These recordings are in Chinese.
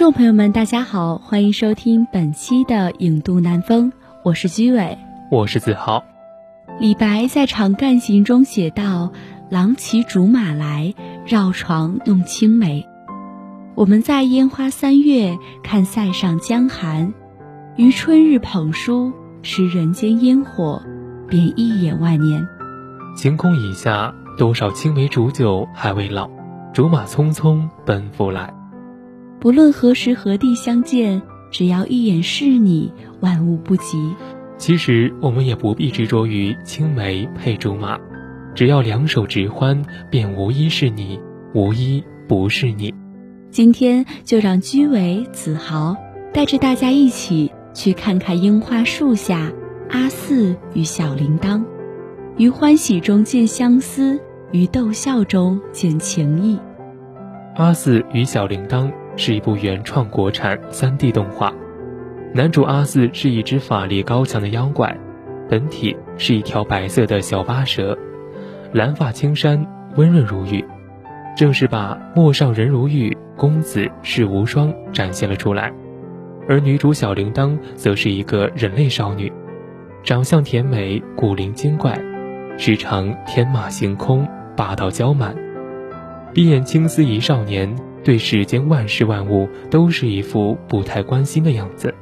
众朋友们，大家好，欢迎收听本期的《影渡南风》，我是居伟，我是子豪。李白在《长干行》中写道：“郎骑竹马来，绕床弄青梅。”我们在烟花三月看塞上江寒，于春日捧书，识人间烟火，便一眼万年。晴空以下，多少青梅煮酒还未老，竹马匆匆奔赴来。不论何时何地相见，只要一眼是你，万物不及。其实我们也不必执着于青梅配竹马，只要两手执欢，便无一是你，无一不是你。今天就让居委、子豪带着大家一起去看看樱花树下阿四与小铃铛，于欢喜中见相思，于逗笑中见情意。阿四与小铃铛。是一部原创国产 3D 动画，男主阿四是一只法力高强的妖怪，本体是一条白色的小巴蛇，蓝发青衫，温润如玉，正是把陌上人如玉，公子世无双展现了出来。而女主小铃铛则是一个人类少女，长相甜美，古灵精怪，时常天马行空，霸道娇蛮，闭眼青丝一少年。对世间万事万物都是一副不太关心的样子，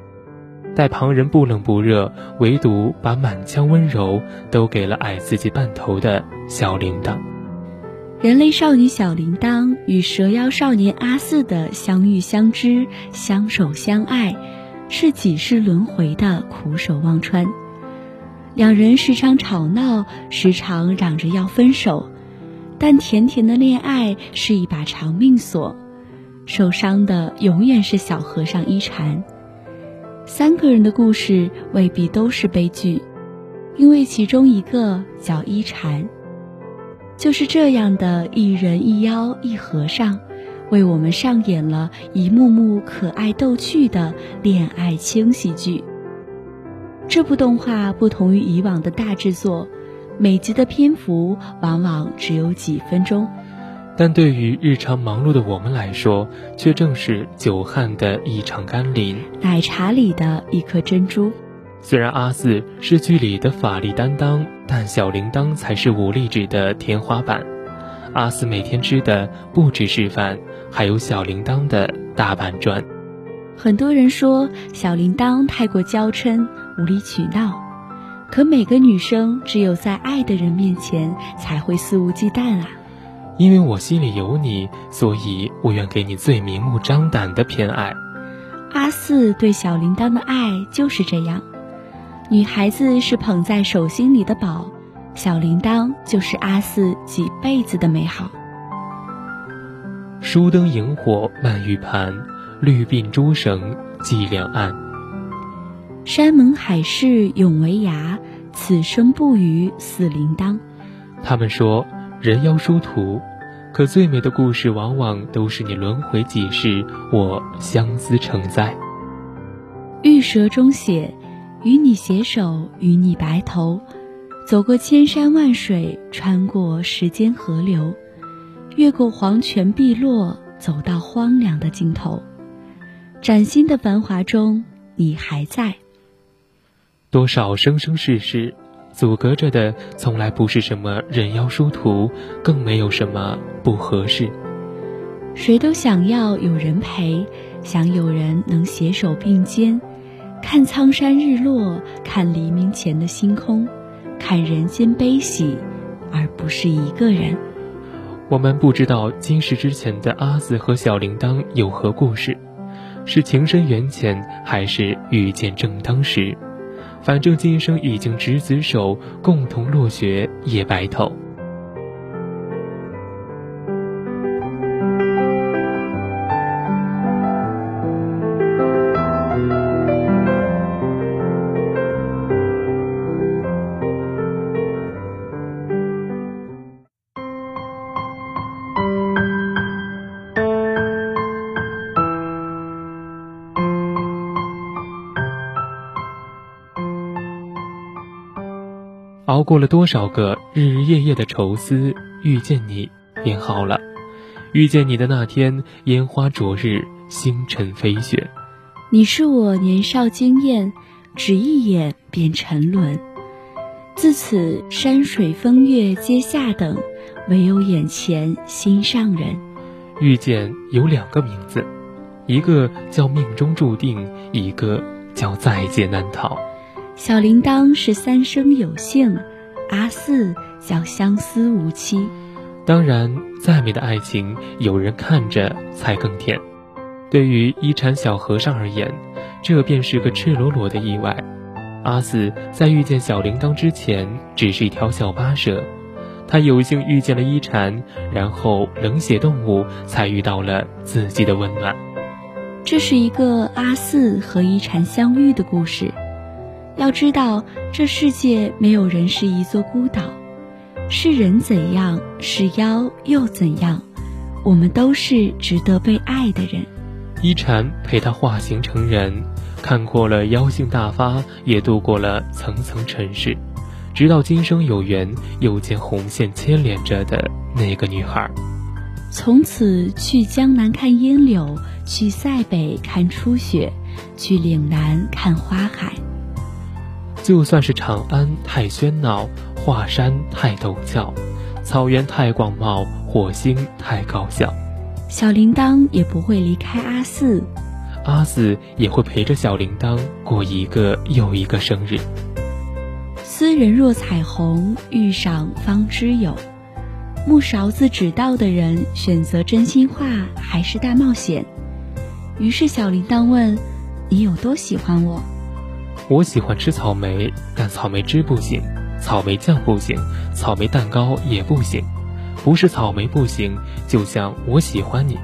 待旁人不冷不热，唯独把满腔温柔都给了矮自己半头的小铃铛。人类少女小铃铛与蛇妖少年阿四的相遇相知、相守相爱，是几世轮回的苦守忘川。两人时常吵闹，时常嚷着要分手，但甜甜的恋爱是一把长命锁。受伤的永远是小和尚一禅。三个人的故事未必都是悲剧，因为其中一个叫一禅。就是这样的一人一妖一和尚，为我们上演了一幕幕可爱逗趣的恋爱轻喜剧。这部动画不同于以往的大制作，每集的篇幅往往只有几分钟。但对于日常忙碌的我们来说，却正是久旱的一场甘霖，奶茶里的一颗珍珠。虽然阿四是剧里的法力担当，但小铃铛才是武力值的天花板。阿四每天吃的不只是饭，还有小铃铛的大板砖。很多人说小铃铛太过娇嗔、无理取闹，可每个女生只有在爱的人面前才会肆无忌惮啊。因为我心里有你，所以我愿给你最明目张胆的偏爱。阿四对小铃铛的爱就是这样，女孩子是捧在手心里的宝，小铃铛就是阿四几辈子的美好。疏灯萤火漫玉盘，绿鬓朱绳系两岸。山盟海誓永为牙，此生不渝似铃铛。他们说。人妖殊途，可最美的故事往往都是你轮回几世，我相思成灾。玉蛇中写：“与你携手，与你白头，走过千山万水，穿过时间河流，越过黄泉碧落，走到荒凉的尽头。崭新的繁华中，你还在。多少生生世世。”阻隔着的从来不是什么人妖殊途，更没有什么不合适。谁都想要有人陪，想有人能携手并肩，看苍山日落，看黎明前的星空，看人间悲喜，而不是一个人。我们不知道今世之前的阿紫和小铃铛有何故事，是情深缘浅，还是遇见正当时？反正今生已经执子手，共同落雪也白头。熬过了多少个日日夜夜的愁思，遇见你便好了。遇见你的那天，烟花灼日，星辰飞雪。你是我年少惊艳，只一眼便沉沦。自此山水风月皆下等，唯有眼前心上人。遇见有两个名字，一个叫命中注定，一个叫在劫难逃。小铃铛是三生有幸，阿四叫相思无期。当然，再美的爱情，有人看着才更甜。对于一禅小和尚而言，这便是个赤裸裸的意外。阿四在遇见小铃铛之前，只是一条小巴蛇，他有幸遇见了一禅，然后冷血动物才遇到了自己的温暖。这是一个阿四和一禅相遇的故事。要知道，这世界没有人是一座孤岛，是人怎样，是妖又怎样，我们都是值得被爱的人。一禅陪他化形成人，看过了妖性大发，也度过了层层尘世，直到今生有缘，又见红线牵连着的那个女孩。从此去江南看烟柳，去塞北看初雪，去岭南看花海。就算是长安太喧闹，华山太陡峭，草原太广袤，火星太高效，小铃铛也不会离开阿四，阿四也会陪着小铃铛过一个又一个生日。斯人若彩虹，遇上方知有。木勺子指道的人，选择真心话还是大冒险？于是小铃铛问：“你有多喜欢我？”我喜欢吃草莓，但草莓汁不行，草莓酱不行，草莓蛋糕也不行。不是草莓不行，就像我喜欢你，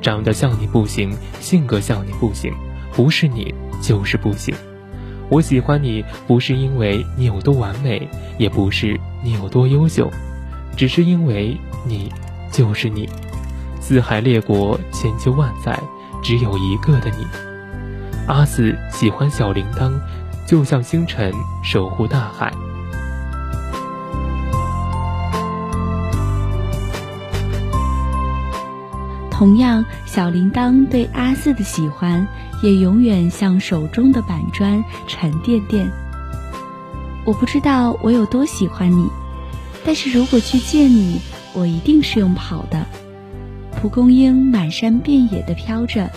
长得像你不行，性格像你不行，不是你就是不行。我喜欢你，不是因为你有多完美，也不是你有多优秀，只是因为你就是你。四海列国，千秋万载，只有一个的你。阿四喜欢小铃铛，就像星辰守护大海。同样，小铃铛对阿四的喜欢，也永远像手中的板砖沉甸甸。我不知道我有多喜欢你，但是如果去见你，我一定是用跑的。蒲公英满山遍野的飘着。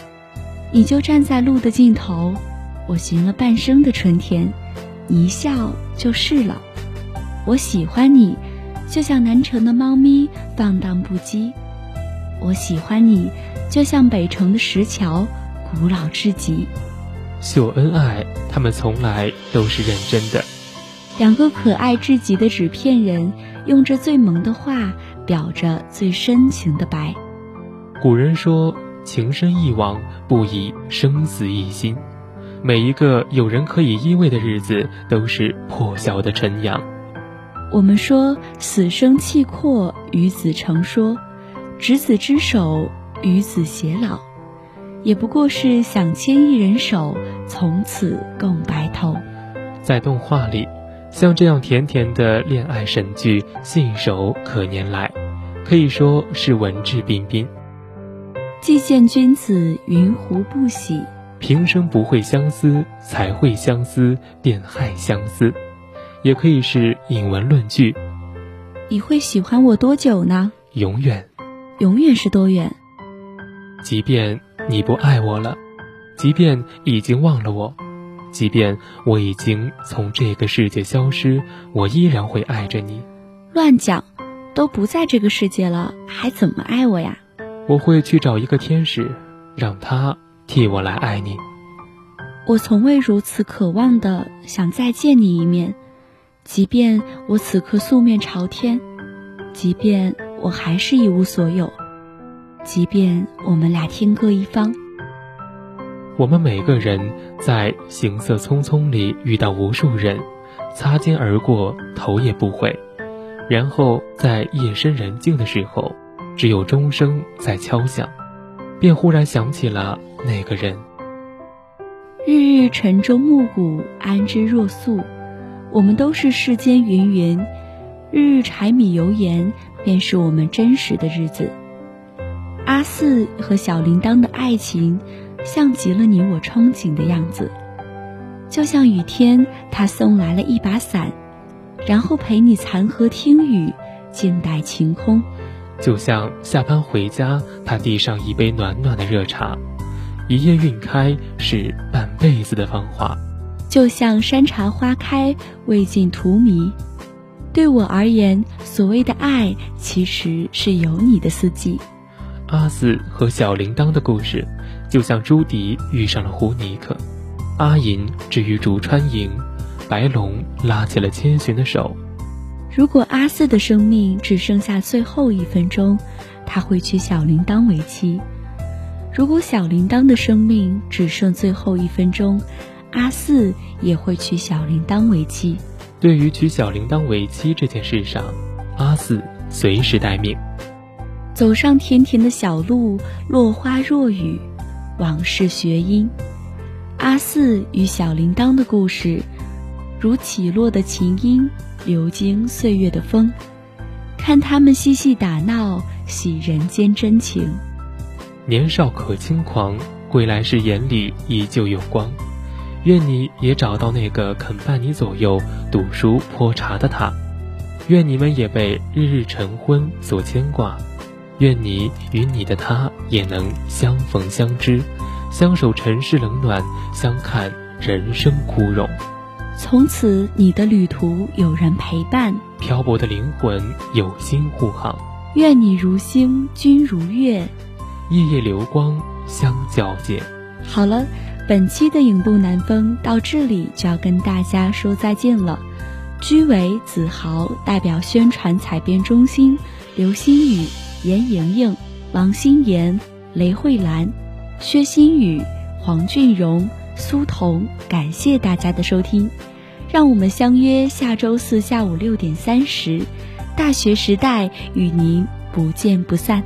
你就站在路的尽头，我寻了半生的春天，你一笑就是了。我喜欢你，就像南城的猫咪放荡不羁；我喜欢你，就像北城的石桥古老至极。秀恩爱，他们从来都是认真的。两个可爱至极的纸片人，用着最萌的话，表着最深情的白。古人说。情深一往，不以生死一心。每一个有人可以依偎的日子，都是破晓的晨阳。我们说死生契阔，与子成说；执子之手，与子偕老，也不过是想牵一人手，从此共白头。在动画里，像这样甜甜的恋爱神剧，信手可拈来，可以说是文质彬彬。既见君子，云胡不喜？平生不会相思，才会相思，便害相思。也可以是引文论据。你会喜欢我多久呢？永远。永远是多远？即便你不爱我了，即便已经忘了我，即便我已经从这个世界消失，我依然会爱着你。乱讲，都不在这个世界了，还怎么爱我呀？我会去找一个天使，让他替我来爱你。我从未如此渴望的想再见你一面，即便我此刻素面朝天，即便我还是一无所有，即便我们俩天各一方。我们每个人在行色匆匆里遇到无数人，擦肩而过，头也不回，然后在夜深人静的时候，只有钟声在敲响，便忽然想起了那个人。日日晨钟暮鼓，安之若素。我们都是世间芸芸，日日柴米油盐，便是我们真实的日子。阿四和小铃铛的爱情，像极了你我憧憬的样子。就像雨天，他送来了一把伞，然后陪你残荷听雨，静待晴空。就像下班回家，他递上一杯暖暖的热茶。一夜晕开是半辈子的芳华，就像山茶花开未尽荼蘼。对我而言，所谓的爱其实是有你的四季。阿四和小铃铛的故事，就像朱迪遇上了胡尼克，阿银至于竹川营，白龙拉起了千寻的手。如果阿四的生命只剩下最后一分钟，他会娶小铃铛为妻。如果小铃铛的生命只剩最后一分钟，阿四也会娶小铃铛为妻。对于娶小铃铛为妻这件事上，阿四随时待命。走上甜甜的小路，落花若雨，往事学音。阿四与小铃铛的故事，如起落的琴音，流经岁月的风。看他们嬉戏打闹，喜人间真情。年少可轻狂，归来时眼里依旧有光。愿你也找到那个肯伴你左右读书泼茶的他。愿你们也被日日晨昏所牵挂。愿你与你的他也能相逢相知，相守尘世冷暖，相看人生枯荣。从此你的旅途有人陪伴，漂泊的灵魂有心护航。愿你如星，君如月。夜夜流光相皎洁。好了，本期的影路南风到这里就要跟大家说再见了。居委子豪代表宣传采编中心，刘新宇、严莹莹、王心妍、雷慧兰、薛新宇、黄俊荣、苏童，感谢大家的收听，让我们相约下周四下午六点三十，大学时代与您不见不散。